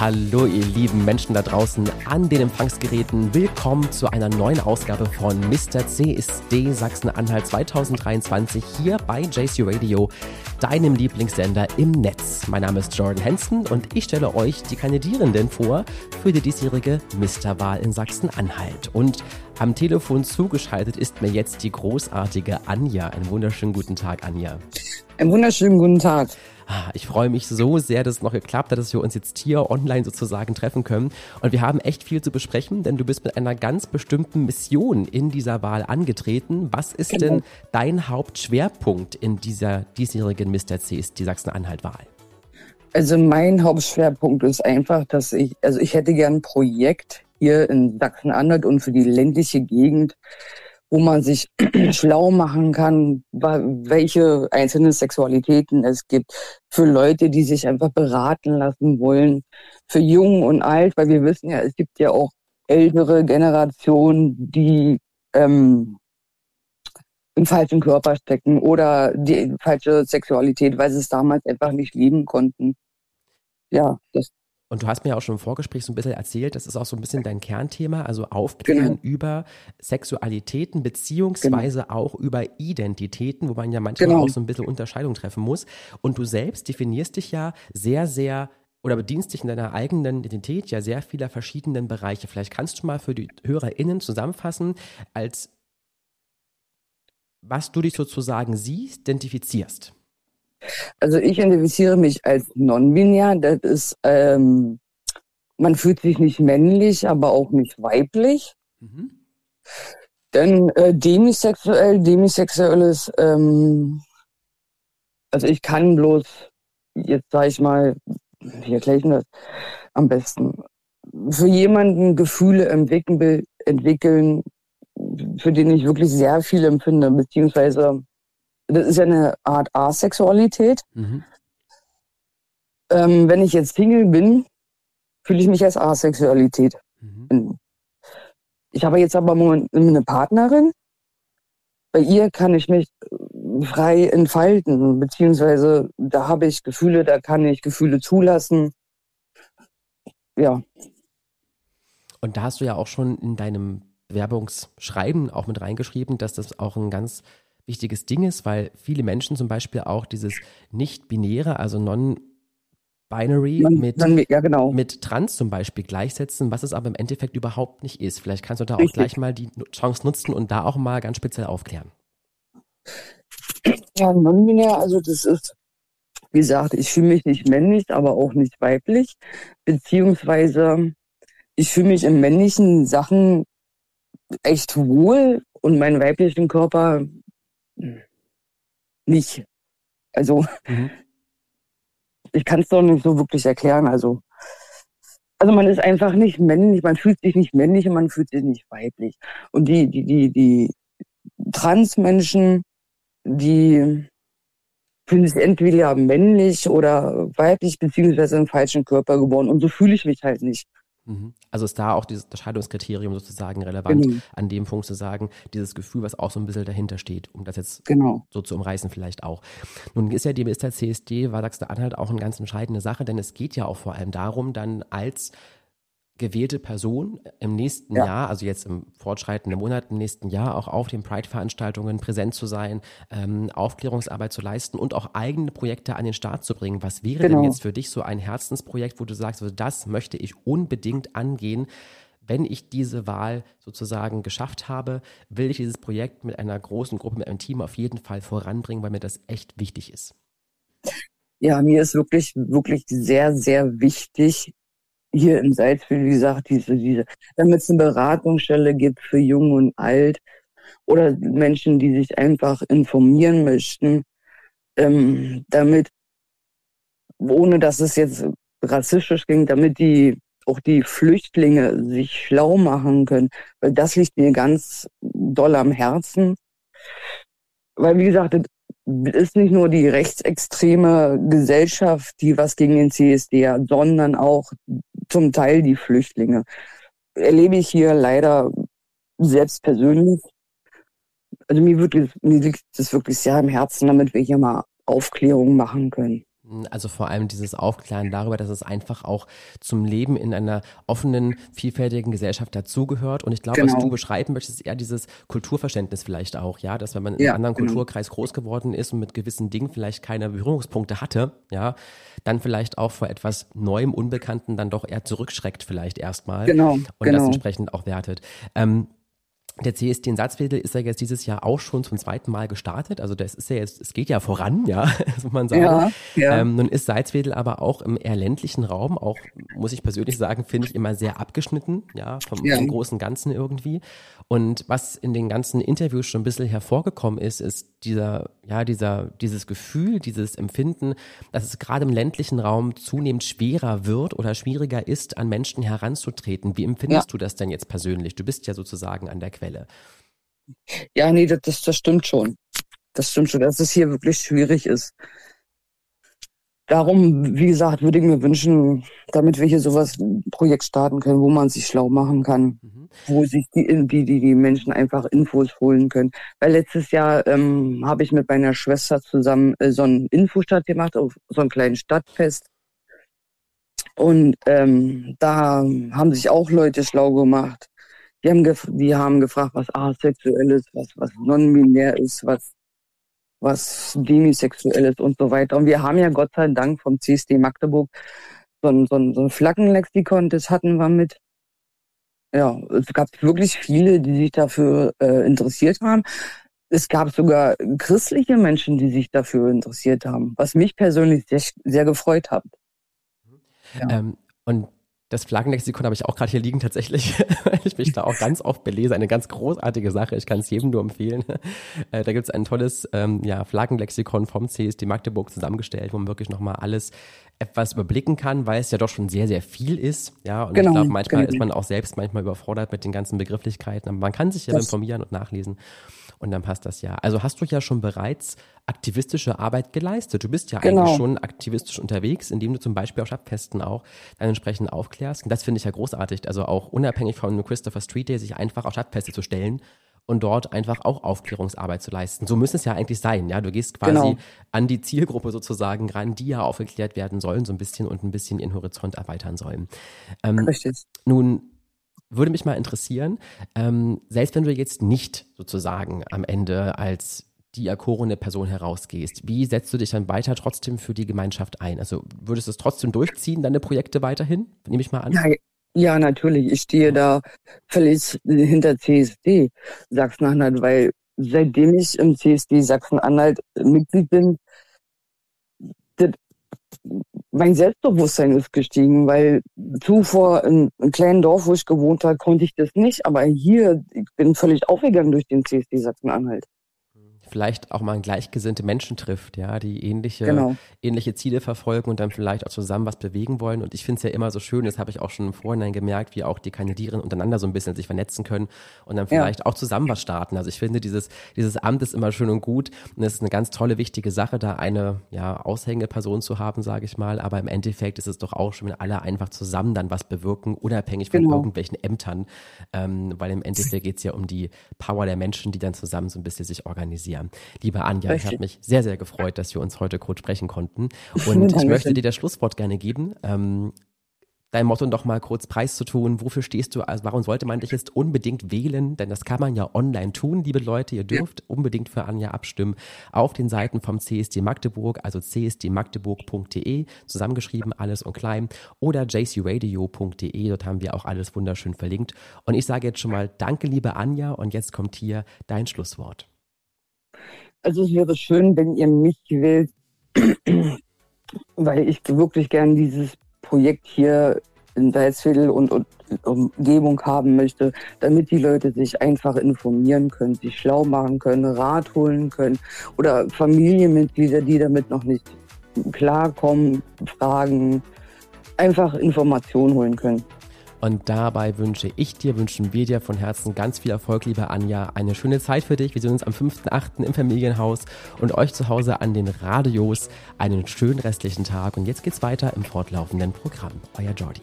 Hallo ihr lieben Menschen da draußen an den Empfangsgeräten. Willkommen zu einer neuen Ausgabe von Mr. CSD Sachsen-Anhalt 2023 hier bei JC Radio, deinem Lieblingssender im Netz. Mein Name ist Jordan Hansen und ich stelle euch die Kandidierenden vor für die diesjährige Mr-Wahl in Sachsen-Anhalt. Und am Telefon zugeschaltet ist mir jetzt die großartige Anja. Einen wunderschönen guten Tag, Anja. Einen wunderschönen guten Tag. Ah, ich freue mich so sehr, dass es noch geklappt hat, dass wir uns jetzt hier online sozusagen treffen können. Und wir haben echt viel zu besprechen, denn du bist mit einer ganz bestimmten Mission in dieser Wahl angetreten. Was ist genau. denn dein Hauptschwerpunkt in dieser diesjährigen Mr. CSD Sachsen-Anhalt-Wahl? Also mein Hauptschwerpunkt ist einfach, dass ich, also ich hätte gern ein Projekt hier in Sachsen-Anhalt und für die ländliche Gegend, wo man sich schlau machen kann, welche einzelnen Sexualitäten es gibt. Für Leute, die sich einfach beraten lassen wollen. Für jung und alt, weil wir wissen ja, es gibt ja auch ältere Generationen, die ähm, im falschen Körper stecken oder die falsche Sexualität, weil sie es damals einfach nicht leben konnten. Ja, das und du hast mir auch schon im Vorgespräch so ein bisschen erzählt, das ist auch so ein bisschen dein Kernthema, also Aufklären genau. über Sexualitäten beziehungsweise genau. auch über Identitäten, wo man ja manchmal genau. auch so ein bisschen Unterscheidung treffen muss. Und du selbst definierst dich ja sehr, sehr oder bedienst dich in deiner eigenen Identität ja sehr vieler verschiedenen Bereiche. Vielleicht kannst du mal für die HörerInnen zusammenfassen, als was du dich sozusagen siehst, identifizierst. Also ich identifiziere mich als non-binär. Das ist, ähm, man fühlt sich nicht männlich, aber auch nicht weiblich. Mhm. Dann äh, demisexuell, demisexuelles, ähm, also ich kann bloß, jetzt sage ich mal, wie erkläre ich das am besten? Für jemanden Gefühle entwickeln, entwickeln, für den ich wirklich sehr viel empfinde, beziehungsweise das ist ja eine Art Asexualität. Mhm. Ähm, wenn ich jetzt Single bin, fühle ich mich als Asexualität. Mhm. Ich habe jetzt aber eine Partnerin. Bei ihr kann ich mich frei entfalten, beziehungsweise da habe ich Gefühle, da kann ich Gefühle zulassen. Ja. Und da hast du ja auch schon in deinem Werbungsschreiben auch mit reingeschrieben, dass das auch ein ganz wichtiges Ding ist, weil viele Menschen zum Beispiel auch dieses nicht-binäre, also non Binary mit, ja, genau. mit Trans zum Beispiel gleichsetzen, was es aber im Endeffekt überhaupt nicht ist. Vielleicht kannst du da Richtig. auch gleich mal die Chance nutzen und da auch mal ganz speziell aufklären. Ja, non-binär, also das ist, wie gesagt, ich fühle mich nicht männlich, aber auch nicht weiblich, beziehungsweise ich fühle mich in männlichen Sachen echt wohl und meinen weiblichen Körper nicht. Also, mhm. ich kann es doch nicht so wirklich erklären. Also, also man ist einfach nicht männlich, man fühlt sich nicht männlich und man fühlt sich nicht weiblich. Und die, die, die, die Transmenschen, die fühlen sich entweder männlich oder weiblich, beziehungsweise im falschen Körper geboren. Und so fühle ich mich halt nicht. Mhm. Also ist da auch dieses Unterscheidungskriterium sozusagen relevant, genau. an dem Punkt zu sagen, dieses Gefühl, was auch so ein bisschen dahinter steht, um das jetzt genau. so zu umreißen vielleicht auch. Nun ist ja die Minister CSD, war Sachsen-Anhalt auch eine ganz entscheidende Sache, denn es geht ja auch vor allem darum, dann als gewählte Person im nächsten ja. Jahr, also jetzt im fortschreitenden Monat, im nächsten Jahr auch auf den Pride-Veranstaltungen präsent zu sein, ähm, Aufklärungsarbeit zu leisten und auch eigene Projekte an den Start zu bringen. Was wäre genau. denn jetzt für dich so ein Herzensprojekt, wo du sagst, also das möchte ich unbedingt angehen? Wenn ich diese Wahl sozusagen geschafft habe, will ich dieses Projekt mit einer großen Gruppe, mit einem Team auf jeden Fall voranbringen, weil mir das echt wichtig ist. Ja, mir ist wirklich, wirklich sehr, sehr wichtig, hier in Salzburg, wie gesagt, diese, diese, damit es eine Beratungsstelle gibt für Jung und Alt oder Menschen, die sich einfach informieren möchten, ähm, damit, ohne dass es jetzt rassistisch ging, damit die auch die Flüchtlinge sich schlau machen können, weil das liegt mir ganz doll am Herzen. Weil, wie gesagt, ist nicht nur die rechtsextreme Gesellschaft, die was gegen den CSD hat, sondern auch zum Teil die Flüchtlinge. Erlebe ich hier leider selbst persönlich. Also mir, wird, mir liegt es wirklich sehr am Herzen, damit wir hier mal Aufklärung machen können. Also vor allem dieses Aufklären darüber, dass es einfach auch zum Leben in einer offenen, vielfältigen Gesellschaft dazugehört. Und ich glaube, genau. was du beschreiben möchtest, ist eher dieses Kulturverständnis vielleicht auch, ja, dass wenn man in ja, einem anderen genau. Kulturkreis groß geworden ist und mit gewissen Dingen vielleicht keine Berührungspunkte hatte, ja, dann vielleicht auch vor etwas Neuem, Unbekannten dann doch eher zurückschreckt vielleicht erstmal. Genau. Und genau. das entsprechend auch wertet. Ähm, der CSD in Salzwedel ist ja jetzt dieses Jahr auch schon zum zweiten Mal gestartet. Also das ist ja jetzt, es geht ja voran, ja, muss man sagen. Ja, ja. Ähm, nun ist Salzwedel aber auch im eher ländlichen Raum, auch muss ich persönlich sagen, finde ich immer sehr abgeschnitten, ja, vom, ja. vom großen Ganzen irgendwie. Und was in den ganzen Interviews schon ein bisschen hervorgekommen ist, ist dieser, ja, dieser, dieses Gefühl, dieses Empfinden, dass es gerade im ländlichen Raum zunehmend schwerer wird oder schwieriger ist, an Menschen heranzutreten. Wie empfindest ja. du das denn jetzt persönlich? Du bist ja sozusagen an der Quelle. Ja, nee, das, das stimmt schon. Das stimmt schon, dass es hier wirklich schwierig ist darum, wie gesagt, würde ich mir wünschen, damit wir hier sowas ein Projekt starten können, wo man sich schlau machen kann, mhm. wo sich die, die, die, die Menschen einfach Infos holen können. Weil letztes Jahr ähm, habe ich mit meiner Schwester zusammen äh, so einen Infostadt gemacht, auf so einem kleinen Stadtfest. Und ähm, da haben sich auch Leute schlau gemacht. Die haben, die haben gefragt, was asexuell ist, was, was non-binär ist, was was demisexuelles und so weiter. Und wir haben ja Gott sei Dank vom CSD Magdeburg so ein, so ein, so ein Flaggenlexikon, das hatten wir mit. Ja, es gab wirklich viele, die sich dafür äh, interessiert haben. Es gab sogar christliche Menschen, die sich dafür interessiert haben, was mich persönlich sehr, sehr gefreut hat. Ja. Ähm, und das Flaggenlexikon habe ich auch gerade hier liegen tatsächlich, weil ich mich da auch ganz oft belese. Eine ganz großartige Sache. Ich kann es jedem nur empfehlen. Äh, da gibt es ein tolles ähm, ja, Flaggenlexikon vom CSD Magdeburg zusammengestellt, wo man wirklich nochmal alles etwas überblicken kann, weil es ja doch schon sehr, sehr viel ist. Ja, und genau, ich glaube, manchmal genau. ist man auch selbst manchmal überfordert mit den ganzen Begrifflichkeiten. Aber man kann sich ja das informieren und nachlesen. Und dann passt das ja. Also hast du ja schon bereits aktivistische Arbeit geleistet. Du bist ja genau. eigentlich schon aktivistisch unterwegs, indem du zum Beispiel auf Stadtfesten auch dann entsprechend aufklärst. Und das finde ich ja großartig. Also auch unabhängig von Christopher Street Day, sich einfach auf Stadtfeste zu stellen und dort einfach auch Aufklärungsarbeit zu leisten. So müsste es ja eigentlich sein, ja. Du gehst quasi genau. an die Zielgruppe sozusagen ran, die ja aufgeklärt werden sollen, so ein bisschen und ein bisschen ihren Horizont erweitern sollen. Ähm, Richtig. Nun würde mich mal interessieren, ähm, selbst wenn du jetzt nicht sozusagen am Ende als diakorone Person herausgehst, wie setzt du dich dann weiter trotzdem für die Gemeinschaft ein? Also würdest du es trotzdem durchziehen, deine Projekte weiterhin? Nehme ich mal an. Ja, ja natürlich. Ich stehe da völlig hinter CSD Sachsen-Anhalt, weil seitdem ich im CSD Sachsen-Anhalt Mitglied bin, mein Selbstbewusstsein ist gestiegen, weil zuvor in einem kleinen Dorf, wo ich gewohnt habe, konnte ich das nicht. Aber hier, ich bin völlig aufgegangen durch den CSD Sachsen-Anhalt vielleicht auch mal gleichgesinnte Menschen trifft, ja, die ähnliche, genau. ähnliche Ziele verfolgen und dann vielleicht auch zusammen was bewegen wollen. Und ich finde es ja immer so schön, das habe ich auch schon im Vorhinein gemerkt, wie auch die Kandidierenden untereinander so ein bisschen sich vernetzen können und dann vielleicht ja. auch zusammen was starten. Also ich finde, dieses, dieses Amt ist immer schön und gut und es ist eine ganz tolle, wichtige Sache, da eine ja, Aushängeperson zu haben, sage ich mal. Aber im Endeffekt ist es doch auch schon, wenn alle einfach zusammen dann was bewirken, unabhängig von genau. irgendwelchen Ämtern. Ähm, weil im Endeffekt geht es ja um die Power der Menschen, die dann zusammen so ein bisschen sich organisieren ja. Liebe Anja, ich habe mich sehr, sehr gefreut, dass wir uns heute kurz sprechen konnten. Und ich möchte dir das Schlusswort gerne geben. Ähm, dein Motto noch mal kurz preiszutun. Wofür stehst du? Also warum sollte man dich jetzt unbedingt wählen? Denn das kann man ja online tun, liebe Leute. Ihr dürft unbedingt für Anja abstimmen auf den Seiten vom CSD Magdeburg, also csdmagdeburg.de, zusammengeschrieben, alles und klein, oder jcradio.de. Dort haben wir auch alles wunderschön verlinkt. Und ich sage jetzt schon mal Danke, liebe Anja. Und jetzt kommt hier dein Schlusswort. Also es wäre schön, wenn ihr mich wählt, weil ich wirklich gern dieses Projekt hier in Salzviertel und, und Umgebung haben möchte, damit die Leute sich einfach informieren können, sich schlau machen können, Rat holen können oder Familienmitglieder, die damit noch nicht klarkommen, fragen, einfach Informationen holen können. Und dabei wünsche ich dir, wünschen wir dir von Herzen ganz viel Erfolg, liebe Anja. Eine schöne Zeit für dich. Wir sehen uns am 5.8. im Familienhaus und euch zu Hause an den Radios einen schönen restlichen Tag. Und jetzt geht's weiter im fortlaufenden Programm. Euer Jordi.